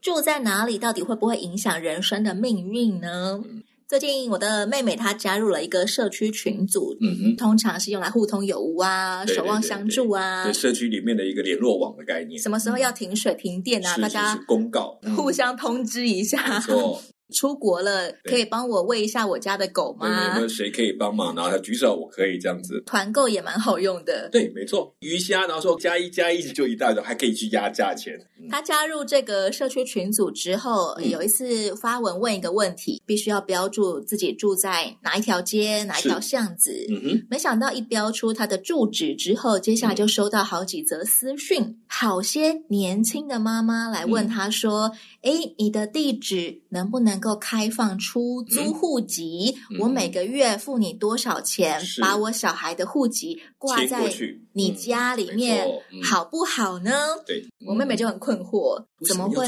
住在哪里，到底会不会影响人生的命运呢？嗯、最近我的妹妹她加入了一个社区群组，嗯哼，通常是用来互通有无啊，对对对对，守望相助啊，对社区里面的一个联络网的概念。什么时候要停水停电啊？嗯、大家公告，互相通知一下。嗯出国了，可以帮我喂一下我家的狗吗？有没有谁可以帮忙？然后他举手，我可以这样子。团购也蛮好用的。对，没错，鱼虾，然后说加一加一就一大堆，还可以去压价钱。嗯、他加入这个社区群组之后，嗯、有一次发文问一个问题，必须要标注自己住在哪一条街、哪一条巷子。嗯哼，没想到一标出他的住址之后，接下来就收到好几则私讯，嗯、好些年轻的妈妈来问他说：“哎、嗯，你的地址能不能？”能够开放出租户籍，嗯、我每个月付你多少钱？嗯、把我小孩的户籍挂在你家里面，嗯、好不好呢？对，我妹妹就很困惑，嗯、怎么会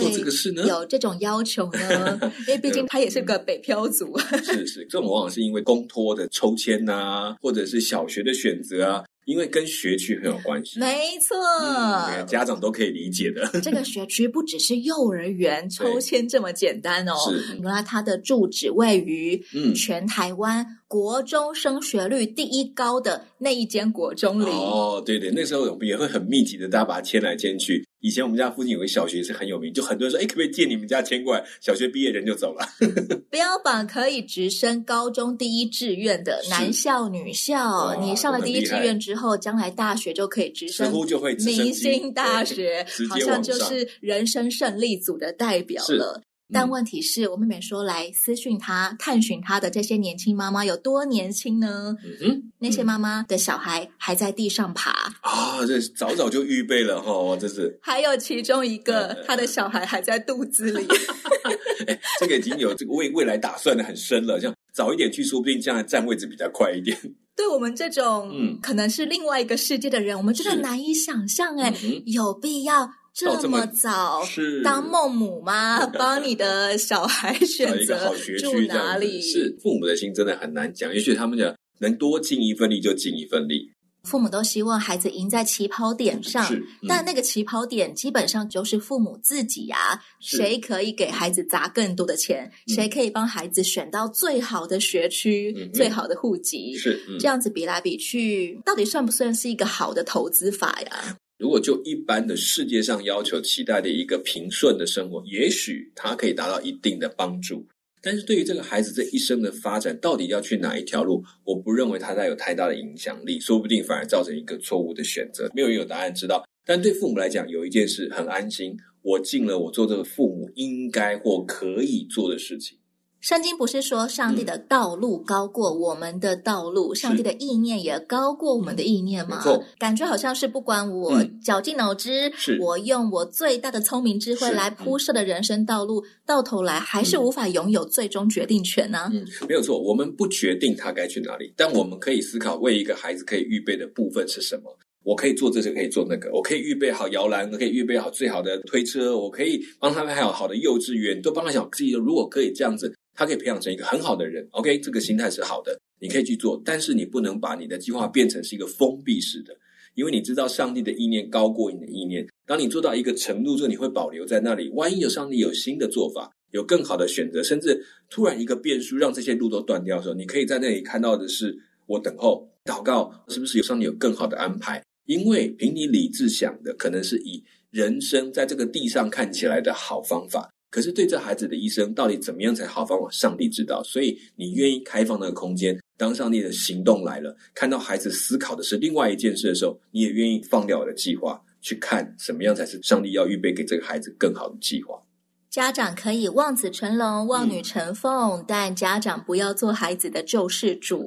有这种要求呢？因为毕竟她也是个北漂族。是是，这种往往是因为公托的抽签啊，或者是小学的选择啊。因为跟学区很有关系，没错，嗯，家长都可以理解的。这个学区不只是幼儿园抽签这么简单哦，是原来它的住址位于全台湾国中升学率第一高的那一间国中里。哦，对对，那时候也会很密集的，大家把它迁来迁去。以前我们家附近有个小学是很有名，就很多人说：“哎，可不可以借你们家迁过来？”小学毕业人就走了。标榜可以直升高中第一志愿的男校、女校，你上了第一志愿之后，将来大学就可以直升，似乎就会明星大学，好像就是人生胜利组的代表了。但问题是我妹妹说，来私讯她探寻她的这些年轻妈妈有多年轻呢？嗯，那些妈妈的小孩还在地上爬啊，这早早就预备了哈，这是。还有其中一个，他的小孩还在肚子里。哎，这个已经有这个未未来打算的很深了，像早一点去，说不定这样占位置比较快一点。对我们这种嗯，可能是另外一个世界的人，我们真的难以想象哎，有必要。这么早当孟母吗？帮你的小孩选择住哪里？是父母的心真的很难讲。也许他们讲能多尽一份力就尽一份力。父母都希望孩子赢在起跑点上，嗯、但那个起跑点基本上就是父母自己呀、啊。谁可以给孩子砸更多的钱？嗯、谁可以帮孩子选到最好的学区、嗯、最好的户籍？是、嗯、这样子比来比去，到底算不算是一个好的投资法呀？如果就一般的世界上要求期待的一个平顺的生活，也许它可以达到一定的帮助。但是对于这个孩子这一生的发展，到底要去哪一条路，我不认为他带有太大的影响力，说不定反而造成一个错误的选择。没有人有答案知道。但对父母来讲，有一件事很安心，我尽了我做这个父母应该或可以做的事情。圣经不是说上帝的道路高过我们的道路，嗯、上帝的意念也高过我们的意念吗？嗯、感觉好像是不管我绞尽脑汁，嗯、我用我最大的聪明智慧来铺设的人生道路，嗯、到头来还是无法拥有最终决定权呢、啊？嗯，没有错，我们不决定他该去哪里，但我们可以思考为一个孩子可以预备的部分是什么。我可以做这些，可以做那个，我可以预备好摇篮，我可以预备好最好的推车，我可以帮他们还有好的幼稚园，都帮他想自己。如果可以这样子。他可以培养成一个很好的人，OK，这个心态是好的，你可以去做，但是你不能把你的计划变成是一个封闭式的，因为你知道上帝的意念高过你的意念。当你做到一个程度之后，你会保留在那里。万一有上帝有新的做法，有更好的选择，甚至突然一个变数让这些路都断掉的时候，你可以在那里看到的是，我等候祷告，是不是有上帝有更好的安排？因为凭你理智想的，可能是以人生在这个地上看起来的好方法。可是对这孩子的一生到底怎么样才好方法？上帝知道，所以你愿意开放那个空间，当上帝的行动来了，看到孩子思考的是另外一件事的时候，你也愿意放掉我的计划，去看什么样才是上帝要预备给这个孩子更好的计划。家长可以望子成龙、望女成凤，嗯、但家长不要做孩子的救世主，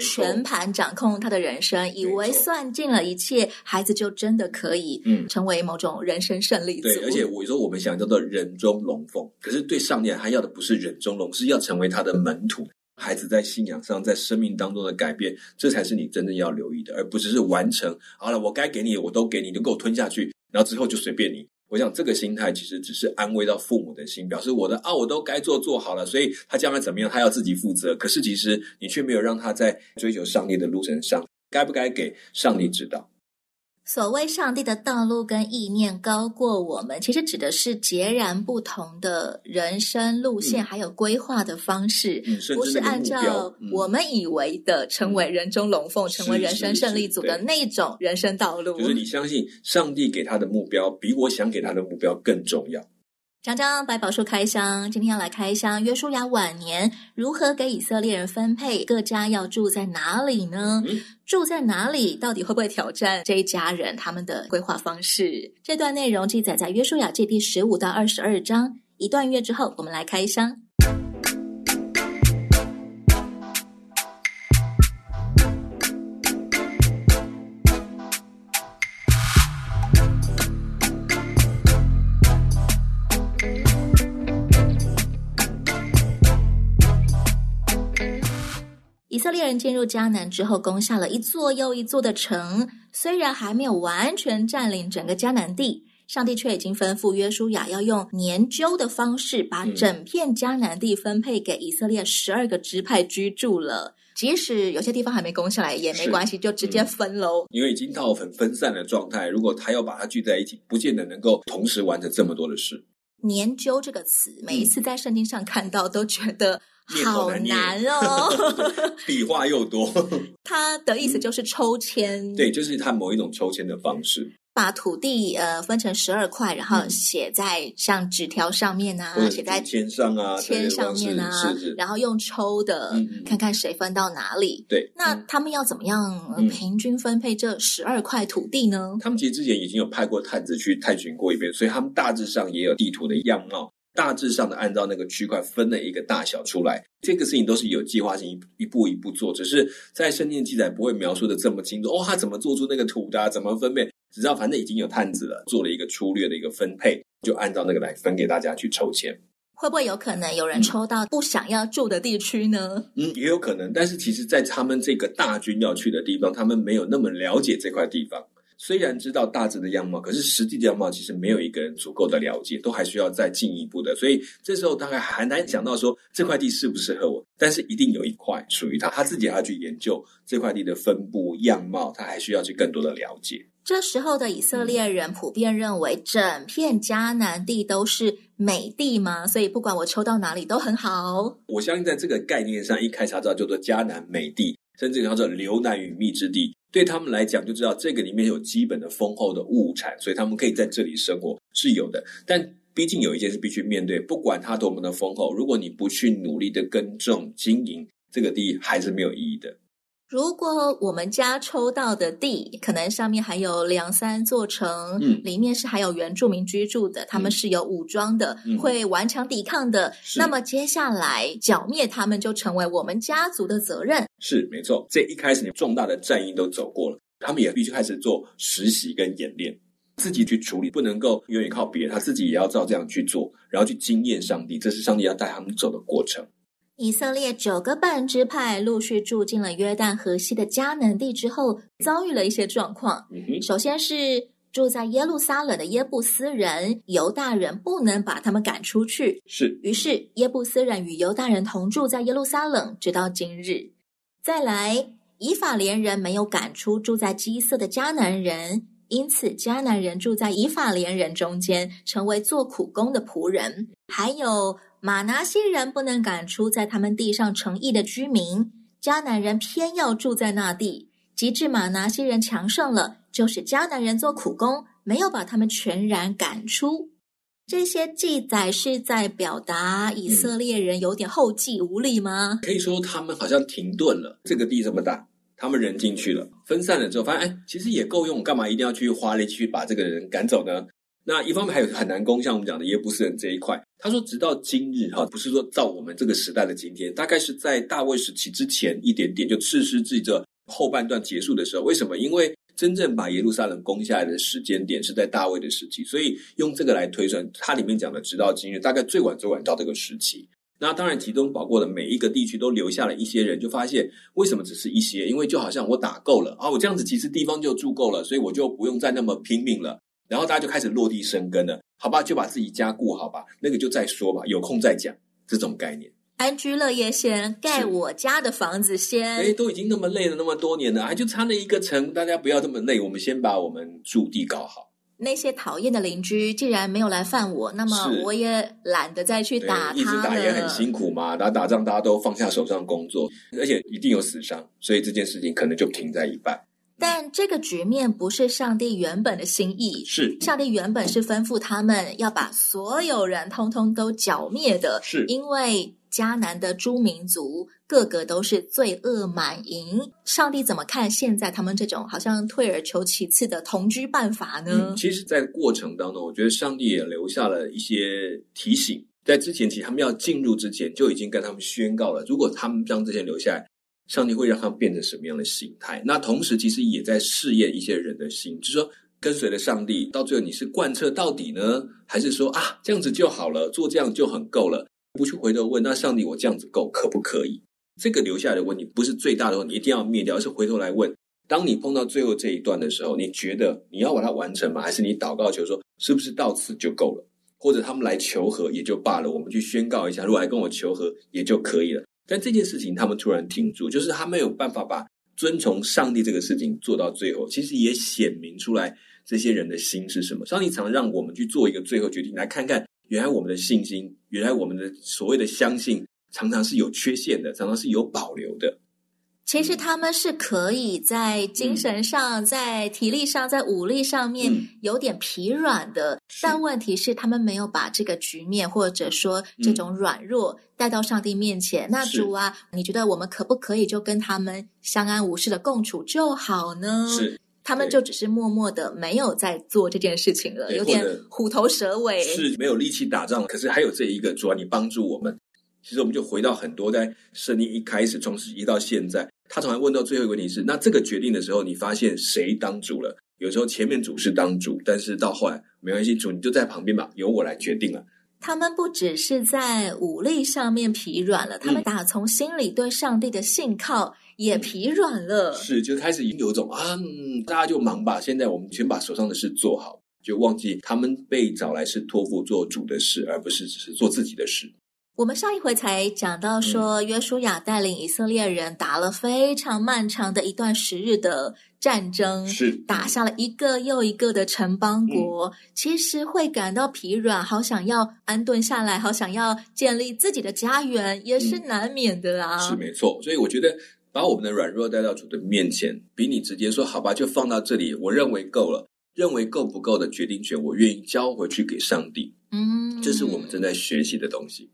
全盘掌控他的人生，以为算尽了一切，孩子就真的可以嗯成为某种人生胜利组。对，而且我说我们想叫做人中龙凤，可是对上帝他要的不是人中龙，是要成为他的门徒。孩子在信仰上，在生命当中的改变，这才是你真正要留意的，而不只是完成。好了，我该给你的我都给你，你就给我吞下去，然后之后就随便你。我想这个心态其实只是安慰到父母的心，表示我的啊，我都该做做好了，所以他将来怎么样，他要自己负责。可是其实你却没有让他在追求上帝的路程上，该不该给上帝指导？所谓上帝的道路跟意念高过我们，其实指的是截然不同的人生路线，还有规划的方式，嗯、不是按照我们以为的成为人中龙凤、嗯、成为人生胜利组的那种人生道路。就是你相信上帝给他的目标，比我想给他的目标更重要。讲讲百宝书开箱，今天要来开箱。约书亚晚年如何给以色列人分配各家要住在哪里呢？嗯、住在哪里，到底会不会挑战这一家人他们的规划方式？这段内容记载在约书亚记第十五到二十二章。一段月之后，我们来开箱。人进入迦南之后，攻下了一座又一座的城。虽然还没有完全占领整个迦南地，上帝却已经吩咐约书亚要用年究的方式，把整片迦南地分配给以色列十二个支派居住了。即使有些地方还没攻下来，也没关系，就直接分喽。因为已经到很分散的状态，如果他要把它聚在一起，不见得能够同时完成这么多的事。年究这个词，每一次在圣经上看到，都觉得。好难哦，笔画又多。它的意思就是抽签，对，就是他某一种抽签的方式。把土地呃分成十二块，然后写在像纸条上面啊，写在签上啊，签上面啊，然后用抽的，看看谁分到哪里。对，那他们要怎么样平均分配这十二块土地呢？他们其实之前已经有派过探子去探寻过一遍，所以他们大致上也有地图的样貌。大致上的按照那个区块分了一个大小出来，这个事情都是有计划性一一步一步做，只是在圣经记载不会描述的这么清楚。哦，他怎么做出那个土的啊？怎么分配？只知道反正已经有探子了，做了一个粗略的一个分配，就按照那个来分给大家去抽签。会不会有可能有人抽到不想要住的地区呢？嗯，也有可能。但是其实，在他们这个大军要去的地方，他们没有那么了解这块地方。虽然知道大致的样貌，可是实际的样貌其实没有一个人足够的了解，都还需要再进一步的。所以这时候大概很难讲到说这块地适不适合我，但是一定有一块属于他，他自己还要去研究这块地的分布样貌，他还需要去更多的了解。这时候的以色列人普遍认为整片迦南地都是美地嘛，所以不管我抽到哪里都很好。我相信在这个概念上，一开始他知道叫做迦南美地，甚至叫做流奶与蜜之地。对他们来讲，就知道这个里面有基本的丰厚的物产，所以他们可以在这里生活是有的。但毕竟有一件事必须面对，不管它多么的丰厚，如果你不去努力的耕种经营，这个地还是没有意义的。如果我们家抽到的地，可能上面还有两三座城，嗯，里面是还有原住民居住的，嗯、他们是有武装的，嗯、会顽强抵抗的。那么接下来剿灭他们就成为我们家族的责任。是没错，这一开始你重大的战役都走过了，他们也必须开始做实习跟演练，自己去处理，不能够永远靠别人，他自己也要照这样去做，然后去经验上帝，这是上帝要带他们走的过程。以色列九个半支派陆续住进了约旦河西的迦南地之后，遭遇了一些状况。首先是住在耶路撒冷的耶布斯人，犹大人不能把他们赶出去。是，于是耶布斯人与犹大人同住在耶路撒冷，直到今日。再来，以法连人没有赶出住在基色的迦南人，因此迦南人住在以法莲人中间，成为做苦工的仆人。还有。马拿西人不能赶出在他们地上成邑的居民，迦南人偏要住在那地。及至马拿西人强盛了，就是迦南人做苦工，没有把他们全然赶出。这些记载是在表达以色列人有点后继无力吗？可以说他们好像停顿了。这个地这么大，他们人进去了，分散了之后，发现哎，其实也够用，干嘛一定要去花力气去把这个人赶走呢？那一方面还有很难攻，像我们讲的耶布斯人这一块。他说，直到今日哈，不是说到我们这个时代的今天，大概是在大卫时期之前一点点，就士师记这后半段结束的时候。为什么？因为真正把耶路撒冷攻下来的时间点是在大卫的时期，所以用这个来推算，它里面讲的直到今日，大概最晚最晚到这个时期。那当然，其中包括的每一个地区都留下了一些人，就发现为什么只是一些？因为就好像我打够了啊，我这样子其实地方就住够了，所以我就不用再那么拼命了。然后大家就开始落地生根了，好吧，就把自己家顾好吧，那个就再说吧，有空再讲这种概念。安居乐业先，盖我家的房子先。哎，都已经那么累了，那么多年了，还就差那一个城，大家不要这么累，我们先把我们驻地搞好。那些讨厌的邻居既然没有来犯我，那么我也懒得再去打他。一直打也很辛苦嘛，打打仗大家都放下手上工作，而且一定有死伤，所以这件事情可能就停在一半。但这个局面不是上帝原本的心意，是上帝原本是吩咐他们要把所有人通通都剿灭的，是因为。迦南的诸民族个个都是罪恶满盈，上帝怎么看现在他们这种好像退而求其次的同居办法呢？其实，在过程当中，我觉得上帝也留下了一些提醒。在之前，其实他们要进入之前，就已经跟他们宣告了：如果他们将这些留下来，上帝会让他们变成什么样的形态？那同时，其实也在试验一些人的心，就是说，跟随了上帝，到最后你是贯彻到底呢，还是说啊，这样子就好了，做这样就很够了？不去回头问，那上帝，我这样子够可不可以？这个留下来的问题不是最大的问题，一定要灭掉，而是回头来问：当你碰到最后这一段的时候，你觉得你要把它完成吗？还是你祷告求说，是不是到此就够了？或者他们来求和也就罢了，我们去宣告一下，如果来跟我求和也就可以了。但这件事情他们突然停住，就是他没有办法把遵从上帝这个事情做到最后。其实也显明出来这些人的心是什么。上帝常让我们去做一个最后决定，来看看。原来我们的信心，原来我们的所谓的相信，常常是有缺陷的，常常是有保留的。其实他们是可以在精神上、嗯、在体力上、在武力上面有点疲软的，嗯、但问题是他们没有把这个局面或者说这种软弱带到上帝面前。嗯、那主啊，你觉得我们可不可以就跟他们相安无事的共处就好呢？是。他们就只是默默的没有在做这件事情了，有点虎头蛇尾，是没有力气打仗。可是还有这一个，主啊，你帮助我们。其实我们就回到很多在圣经一开始从始一到现在，他从来问到最后一个问题是：那这个决定的时候，你发现谁当主了？有时候前面主是当主，但是到后来没关系，主你就在旁边吧，由我来决定了。他们不只是在武力上面疲软了，他们打从心里对上帝的信靠。也疲软了，是就开始已经有一种啊、嗯，大家就忙吧。现在我们先把手上的事做好，就忘记他们被找来是托付做主的事，而不是只是做自己的事。我们上一回才讲到说，约书亚带领以色列人打了非常漫长的一段时日的战争，是打下了一个又一个的城邦国。嗯、其实会感到疲软，好想要安顿下来，好想要建立自己的家园，也是难免的啊。嗯、是没错，所以我觉得。把我们的软弱带到主的面前，比你直接说好吧，就放到这里，我认为够了。认为够不够的决定权，我愿意交回去给上帝。嗯，这是我们正在学习的东西。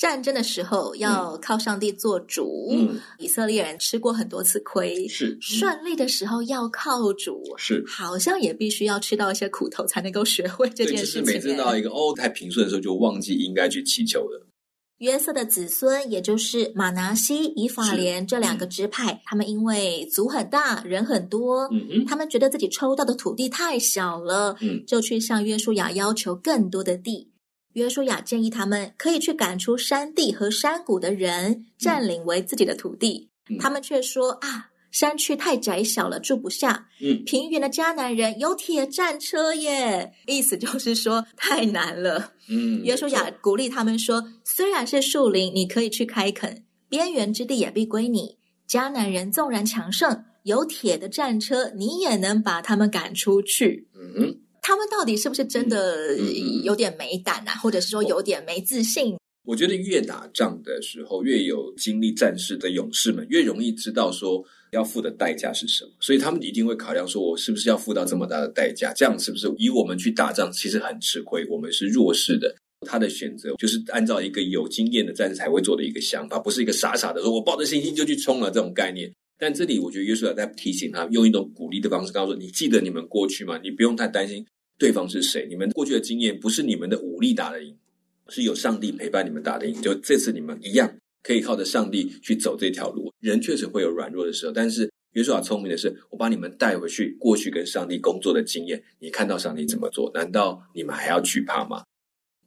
战争的时候要靠上帝做主。嗯，以色列人吃过很多次亏，是顺利的时候要靠主，是好像也必须要吃到一些苦头才能够学会这件事情。就是每次到一个哦太平顺的时候，就忘记应该去祈求了。约瑟的子孙，也就是马拿西、以法莲这两个支派，嗯、他们因为族很大，人很多，嗯嗯他们觉得自己抽到的土地太小了，嗯、就去向约书亚要求更多的地。约书亚建议他们可以去赶出山地和山谷的人，占领为自己的土地。嗯、他们却说啊。山区太窄小了，住不下。嗯，平原的迦南人有铁战车耶，意思就是说太难了。嗯，约书亚鼓励他们说：“虽然是树林，你可以去开垦；边缘之地也必归你。迦南人纵然强盛，有铁的战车，你也能把他们赶出去。”嗯，他们到底是不是真的有点没胆啊？或者是说有点没自信？我觉得越打仗的时候，越有经历战事的勇士们，越容易知道说。要付的代价是什么？所以他们一定会考量说，我是不是要付到这么大的代价？这样是不是以我们去打仗，其实很吃亏？我们是弱势的。他的选择就是按照一个有经验的战士才会做的一个想法，不是一个傻傻的说我抱着信心就去冲了这种概念。但这里我觉得约书亚在提醒他，用一种鼓励的方式，告诉说：你记得你们过去吗？你不用太担心对方是谁。你们过去的经验不是你们的武力打得赢，是有上帝陪伴你们打得赢。就这次你们一样可以靠着上帝去走这条路。人确实会有软弱的时候，但是约书亚聪明的是，我把你们带回去过去跟上帝工作的经验，你看到上帝怎么做，难道你们还要惧怕吗？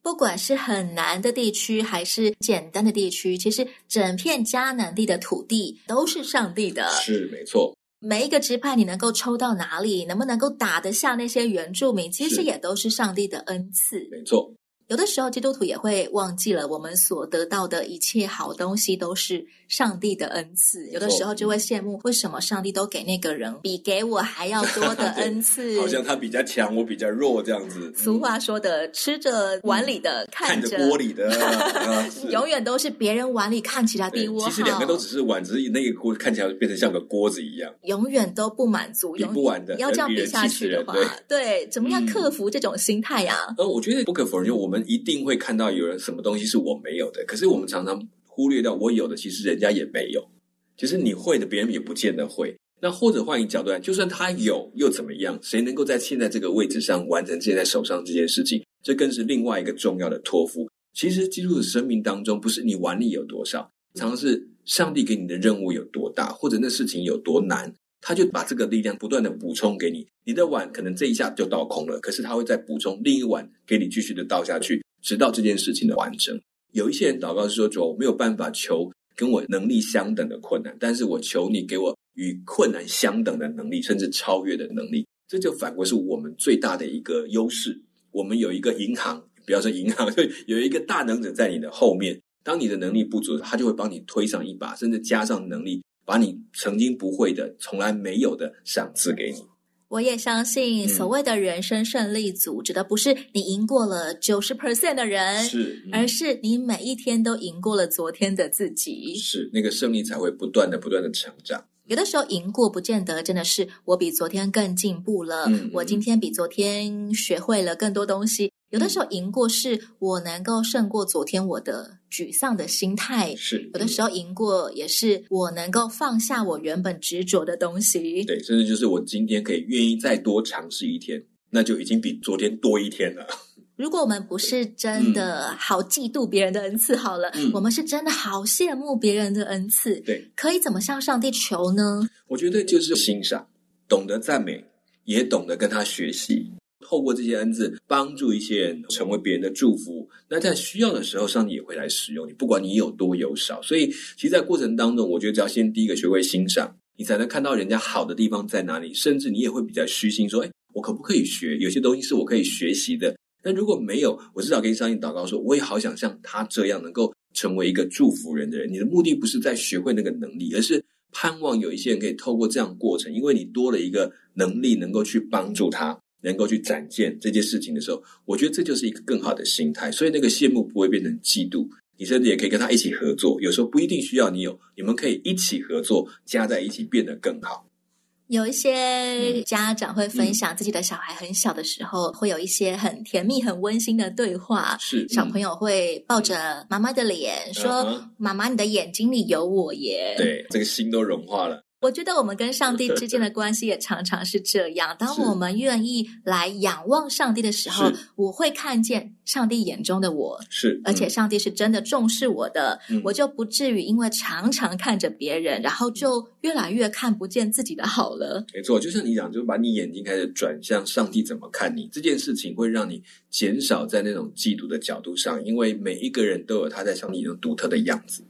不管是很难的地区还是简单的地区，其实整片迦南地的土地都是上帝的。是，没错。每一个支派你能够抽到哪里，能不能够打得下那些原住民，其实也都是上帝的恩赐。没错。有的时候，基督徒也会忘记了，我们所得到的一切好东西都是上帝的恩赐。有的时候就会羡慕，为什么上帝都给那个人比给我还要 多的恩赐？好像他比较强，我比较弱这样子。俗话说的，吃着碗里的，看着锅里的，永远都是别人碗里看起来比我好。其实两个都只是碗，只是那个锅看起来变成像个锅子一样，永远都不满足，比不完的。要这样比下去的话，对，怎么样克服这种心态呀？呃，我觉得不可否认，就我们。我们一定会看到有人什么东西是我没有的，可是我们常常忽略掉我有的，其实人家也没有。其实你会的，别人也不见得会。那或者换一个角度来，就算他有又怎么样？谁能够在现在这个位置上完成现在手上这件事情？这更是另外一个重要的托付。其实基督的生命当中，不是你碗里有多少，常常是上帝给你的任务有多大，或者那事情有多难。他就把这个力量不断的补充给你，你的碗可能这一下就倒空了，可是他会再补充另一碗给你继续的倒下去，直到这件事情的完成。有一些人祷告是说，主，我没有办法求跟我能力相等的困难，但是我求你给我与困难相等的能力，甚至超越的能力。这就反过是我们最大的一个优势。我们有一个银行，不要说银行，就 有一个大能者在你的后面，当你的能力不足，他就会帮你推上一把，甚至加上能力。把你曾经不会的、从来没有的赏赐给你。我也相信，所谓的人生胜利组，嗯、指的不是你赢过了九十 percent 的人，是，嗯、而是你每一天都赢过了昨天的自己。是，那个胜利才会不断的、不断的成长。有的时候赢过，不见得真的是我比昨天更进步了，嗯、我今天比昨天学会了更多东西。有的时候赢过是我能够胜过昨天我的沮丧的心态，是有的时候赢过也是我能够放下我原本执着的东西，对，甚至就是我今天可以愿意再多尝试一天，那就已经比昨天多一天了。如果我们不是真的好嫉妒别人的恩赐，好了，嗯、我们是真的好羡慕别人的恩赐，对，可以怎么向上帝求呢？我觉得就是欣赏，懂得赞美，也懂得跟他学习。透过这些恩赐，帮助一些人成为别人的祝福。那在需要的时候，上帝也会来使用你，不管你有多有少。所以，其实，在过程当中，我觉得只要先第一个学会欣赏，你才能看到人家好的地方在哪里。甚至你也会比较虚心说：“哎，我可不可以学？有些东西是我可以学习的。”但如果没有，我至少跟上帝祷告说：“我也好想像他这样，能够成为一个祝福人的人。”你的目的不是在学会那个能力，而是盼望有一些人可以透过这样过程，因为你多了一个能力，能够去帮助他。能够去展现这件事情的时候，我觉得这就是一个更好的心态。所以那个羡慕不会变成嫉妒，你甚至也可以跟他一起合作。有时候不一定需要你有，你们可以一起合作，加在一起变得更好。有一些家长会分享自己的小孩很小的时候，嗯、会有一些很甜蜜、很温馨的对话。是小朋友会抱着妈妈的脸、嗯、说：“妈妈，你的眼睛里有我耶。”对，这个心都融化了。我觉得我们跟上帝之间的 关系也常常是这样。当我们愿意来仰望上帝的时候，我会看见上帝眼中的我，是，而且上帝是真的重视我的，嗯、我就不至于因为常常看着别人，然后就越来越看不见自己的好了。没错，就像你讲，就把你眼睛开始转向上帝怎么看你这件事情，会让你减少在那种嫉妒的角度上，因为每一个人都有他在上帝中独特的样子。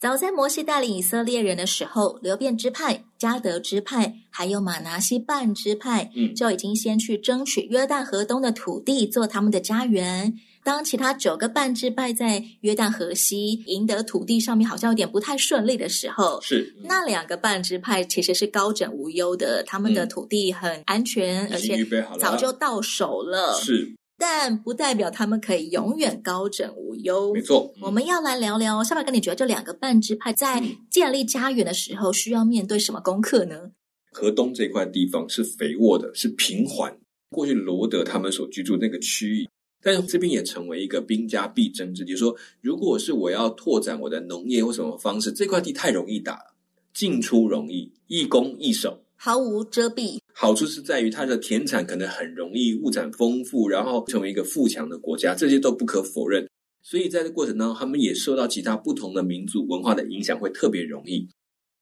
早在摩西带领以色列人的时候，流变支派、迦得支派，还有马拿西半支派，嗯，就已经先去争取约旦河东的土地做他们的家园。当其他九个半支派在约旦河西赢得土地上面好像有点不太顺利的时候，是那两个半支派其实是高枕无忧的，他们的土地很安全，嗯，而且早就到手了。是。但不代表他们可以永远高枕无忧。没错，我们要来聊聊下面跟，你觉得这两个半支派在建立家园的时候需要面对什么功课呢？河东这块地方是肥沃的，是平缓。过去罗德他们所居住那个区域，但是这边也成为一个兵家必争之地。说，如果是我要拓展我的农业或什么方式，这块地太容易打了，进出容易，易攻易守，毫无遮蔽。好处是在于它的田产可能很容易，物产丰富，然后成为一个富强的国家，这些都不可否认。所以在这过程当中，他们也受到其他不同的民族文化的影响，会特别容易。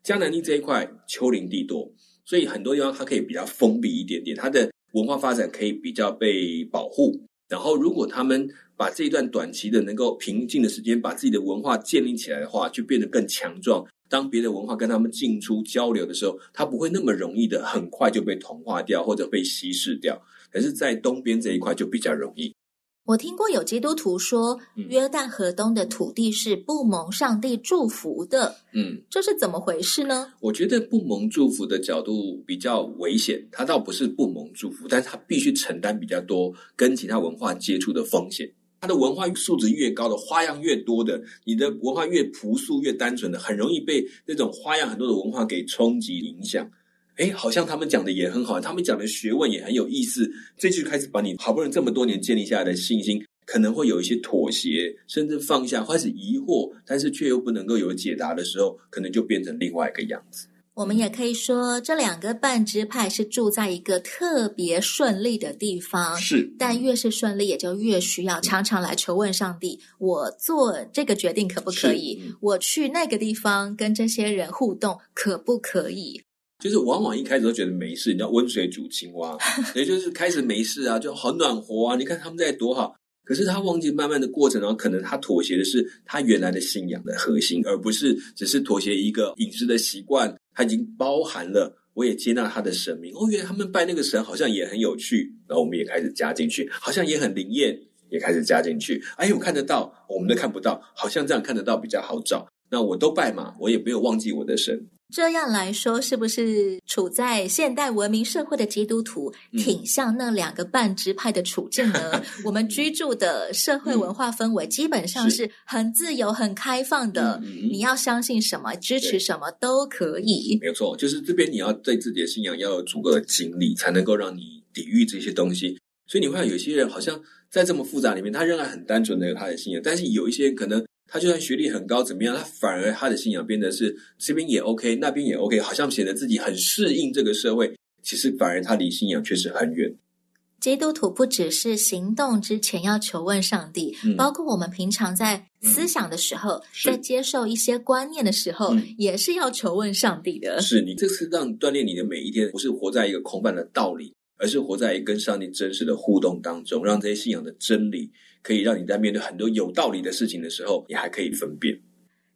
江南地这一块丘陵地多，所以很多地方它可以比较封闭一点点，它的。文化发展可以比较被保护，然后如果他们把这一段短期的能够平静的时间，把自己的文化建立起来的话，就变得更强壮。当别的文化跟他们进出交流的时候，它不会那么容易的很快就被同化掉或者被稀释掉。可是，在东边这一块就比较容易。我听过有基督徒说，约旦河东的土地是不蒙上帝祝福的。嗯，这是怎么回事呢？我觉得不蒙祝福的角度比较危险。他倒不是不蒙祝福，但是他必须承担比较多跟其他文化接触的风险。他的文化素质越高的，花样越多的，你的文化越朴素、越单纯的，很容易被那种花样很多的文化给冲击影响。哎，好像他们讲的也很好，他们讲的学问也很有意思。这就开始把你好不容易这么多年建立下来的信心，可能会有一些妥协，甚至放下，开始疑惑，但是却又不能够有解答的时候，可能就变成另外一个样子。我们也可以说，这两个半支派是住在一个特别顺利的地方，是。但越是顺利，也就越需要常常来求问上帝：我做这个决定可不可以？我去那个地方跟这些人互动可不可以？就是往往一开始都觉得没事，你知道温水煮青蛙，也就是开始没事啊，就好暖和啊。你看他们在多好，可是他忘记慢慢的过程，然后可能他妥协的是他原来的信仰的核心，而不是只是妥协一个饮食的习惯。他已经包含了，我也接纳他的神明。哦，原来他们拜那个神好像也很有趣，然后我们也开始加进去，好像也很灵验，也开始加进去。哎，我看得到，我们都看不到，好像这样看得到比较好找。那我都拜嘛，我也没有忘记我的神。这样来说，是不是处在现代文明社会的基督徒挺像那两个半支派的处境呢？嗯、我们居住的社会文化氛围基本上是很自由、很开放的。嗯、你要相信什么、支持什么都可以。没有错，就是这边你要对自己的信仰要有足够的经历，才能够让你抵御这些东西。所以你会有些人好像在这么复杂里面，他仍然很单纯的有他的信仰，但是有一些人可能。他就算学历很高，怎么样？他反而他的信仰变得是这边也 OK，那边也 OK，好像显得自己很适应这个社会。其实反而他离信仰确实很远。基督徒不只是行动之前要求问上帝，嗯、包括我们平常在思想的时候，嗯、在接受一些观念的时候，嗯、也是要求问上帝的。是你这次让你锻炼你的每一天，不是活在一个空泛的道理，而是活在跟上帝真实的互动当中，让这些信仰的真理。可以让你在面对很多有道理的事情的时候，你还可以分辨。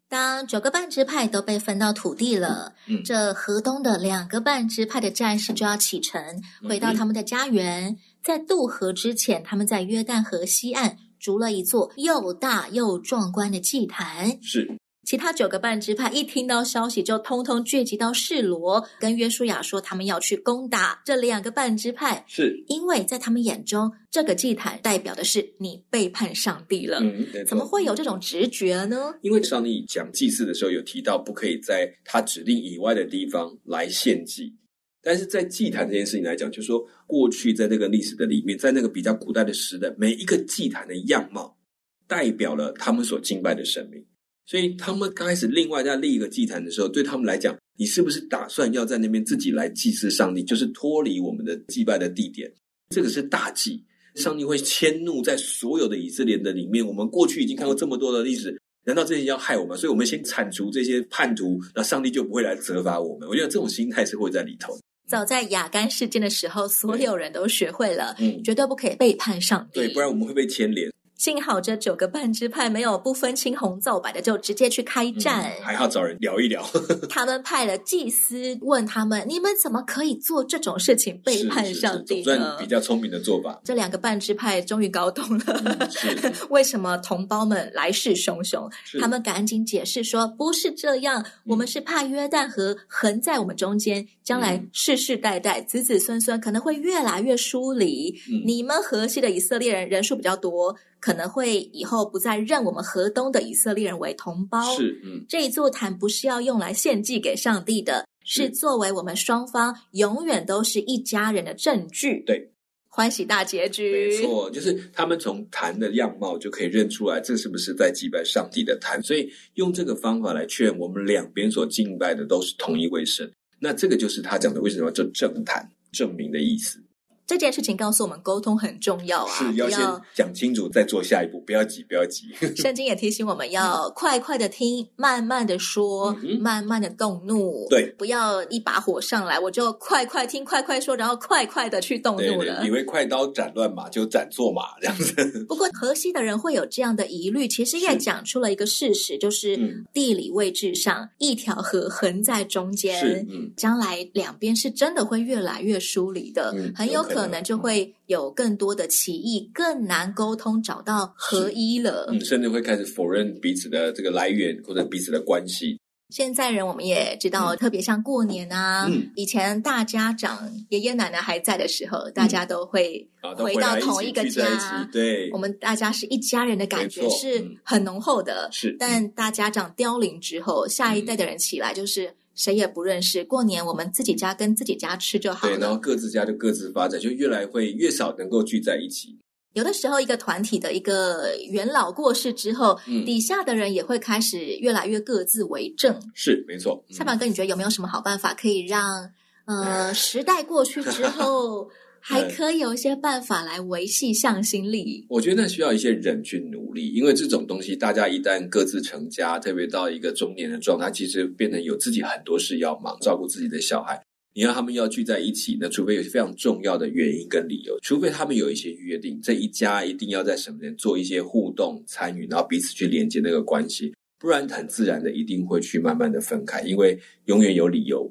当九个半支派都被分到土地了，嗯，这河东的两个半支派的战士就要启程，回到他们的家园。嗯，在渡河之前，他们在约旦河西岸筑了一座又大又壮观的祭坛。是。其他九个半支派一听到消息，就通通聚集到示罗，跟约书亚说，他们要去攻打这两个半支派。是，因为在他们眼中，这个祭坛代表的是你背叛上帝了。嗯，怎么会有这种直觉呢？因为上帝讲祭祀的时候有提到，不可以在他指定以外的地方来献祭。但是在祭坛这件事情来讲，就是说过去在那个历史的里面，在那个比较古代的时代，每一个祭坛的样貌，代表了他们所敬拜的神明。所以他们刚开始另外在立一个祭坛的时候，对他们来讲，你是不是打算要在那边自己来祭祀上帝？就是脱离我们的祭拜的地点，这个是大忌。上帝会迁怒在所有的以色列的里面。我们过去已经看过这么多的历史，难道这些要害我们？所以我们先铲除这些叛徒，那上帝就不会来责罚我们。我觉得这种心态是会在里头。早在雅干事件的时候，所有人都学会了，嗯，绝对不可以背叛上帝，对，不然我们会被牵连。幸好这九个半支派没有不分青红皂白的就直接去开战，嗯、还好找人聊一聊。他们派了祭司问他们：“你们怎么可以做这种事情，背叛上帝呢？”是是是，算比较聪明的做法。这两个半支派终于搞懂了，嗯、为什么同胞们来势汹汹。他们赶紧解释说：“不是这样，我们是怕约旦河横在我们中间，将来世世代代、子子孙孙可能会越来越疏离。嗯、你们河西的以色列人人数比较多。”可能会以后不再认我们河东的以色列人为同胞。是，嗯，这一座坛不是要用来献祭给上帝的，是作为我们双方永远都是一家人的证据。对。欢喜大结局，没错，就是他们从坛的样貌就可以认出来，这是不是在祭拜上帝的坛。所以用这个方法来劝，我们两边所敬拜的都是同一位神。那这个就是他讲的为什么要做证坛，证明的意思。这件事情告诉我们，沟通很重要啊！是要先讲清楚，再做下一步，不要急，不要急。圣经也提醒我们要快快的听，慢慢的说，嗯、慢慢的动怒。对，不要一把火上来，我就快快听，快快说，然后快快的去动怒了。对对，以为快刀斩乱麻，就斩错马这样子。不过，河西的人会有这样的疑虑，其实也讲出了一个事实，是就是地理位置上，一条河横在中间，将来两边是真的会越来越疏离的，嗯、很有可能。就会有更多的歧义，更难沟通，找到合一了。嗯，甚至会开始否认彼此的这个来源或者彼此的关系。现在人我们也知道，嗯、特别像过年啊，嗯、以前大家长爷爷奶奶还在的时候，大家都会回到同一个家，嗯、对，我们大家是一家人的感觉是很浓厚的。是，但大家长凋零之后，下一代的人起来就是。谁也不认识，过年我们自己家跟自己家吃就好了。对，然后各自家就各自发展，就越来会越少能够聚在一起。有的时候，一个团体的一个元老过世之后，嗯，底下的人也会开始越来越各自为政。是，没错。蔡板哥，你觉得有没有什么好办法可以让呃时代过去之后？还可以有一些办法来维系向心力。我觉得那需要一些人去努力，因为这种东西，大家一旦各自成家，特别到一个中年的状态，其实变成有自己很多事要忙，照顾自己的小孩。你让他们要聚在一起，那除非有非常重要的原因跟理由，除非他们有一些约定，这一家一定要在什么人做一些互动参与，然后彼此去连接那个关系，不然很自然的一定会去慢慢的分开，因为永远有理由。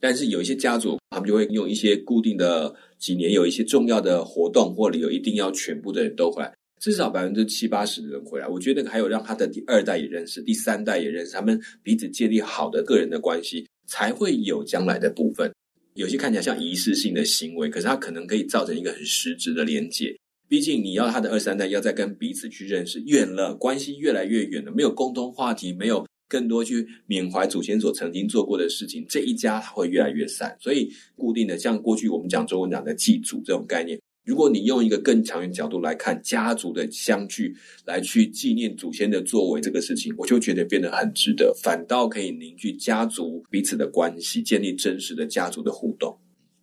但是有一些家族，他们就会用一些固定的几年，有一些重要的活动或理由，一定要全部的人都回来，至少百分之七八十的人回来。我觉得还有让他的第二代也认识，第三代也认识，他们彼此建立好的个人的关系，才会有将来的部分。有些看起来像仪式性的行为，可是它可能可以造成一个很实质的连接。毕竟你要他的二三代要再跟彼此去认识，远了，关系越来越远了，没有共同话题，没有。更多去缅怀祖先所曾经做过的事情，这一家会越来越散。所以，固定的像过去我们讲中文讲的祭祖这种概念，如果你用一个更长远角度来看家族的相聚，来去纪念祖先的作为这个事情，我就觉得变得很值得，反倒可以凝聚家族彼此的关系，建立真实的家族的互动。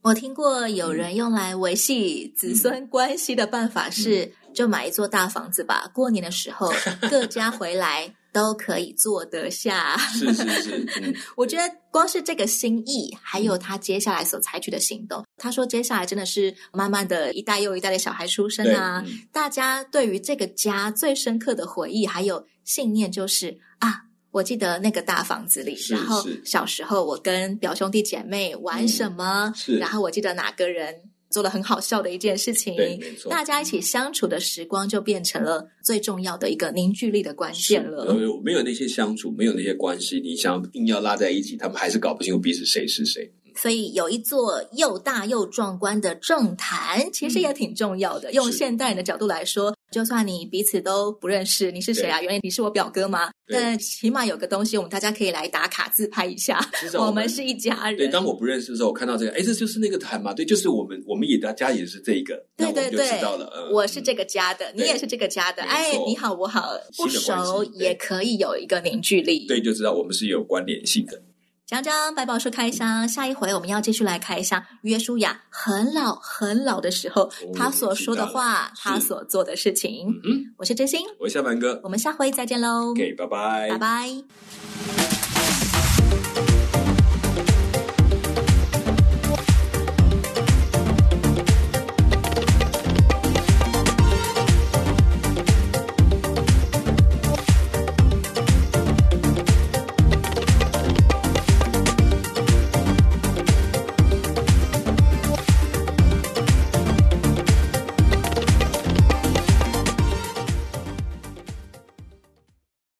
我听过有人用来维系子孙关系的办法是，嗯、就买一座大房子吧，过年的时候 各家回来。都可以坐得下，是是是。嗯、我觉得光是这个心意，还有他接下来所采取的行动。他说，接下来真的是慢慢的一代又一代的小孩出生啊，嗯、大家对于这个家最深刻的回忆还有信念，就是啊，我记得那个大房子里，然后小时候我跟表兄弟姐妹玩什么，嗯、然后我记得哪个人。做了很好笑的一件事情，对，没错，大家一起相处的时光就变成了最重要的一个凝聚力的关键了。没有那些相处，没有那些关系，你想硬要拉在一起，他们还是搞不清楚彼此谁是谁。所以有一座又大又壮观的政坛，其实也挺重要的。嗯、用现代人的角度来说，就算你彼此都不认识，你是谁啊？原来你是我表哥吗？对但起码有个东西，我们大家可以来打卡自拍一下。我们，我们是一家人。对，当我不认识的时候，我看到这个，哎，这就是那个团嘛？对，就是我们，我们也大家也是这个。对对对，知道了。嗯、我是这个家的，你也是这个家的。哎，你好，我好，不熟也可以有一个凝聚力。对，就知道我们是有关联性的。讲讲百宝书开箱，下一回我们要继续来开箱约书亚很老很老的时候，哦、他所说的话，他所做的事情。嗯，我是真心，我是夏凡哥，我们下回再见喽。OK，拜拜，拜拜。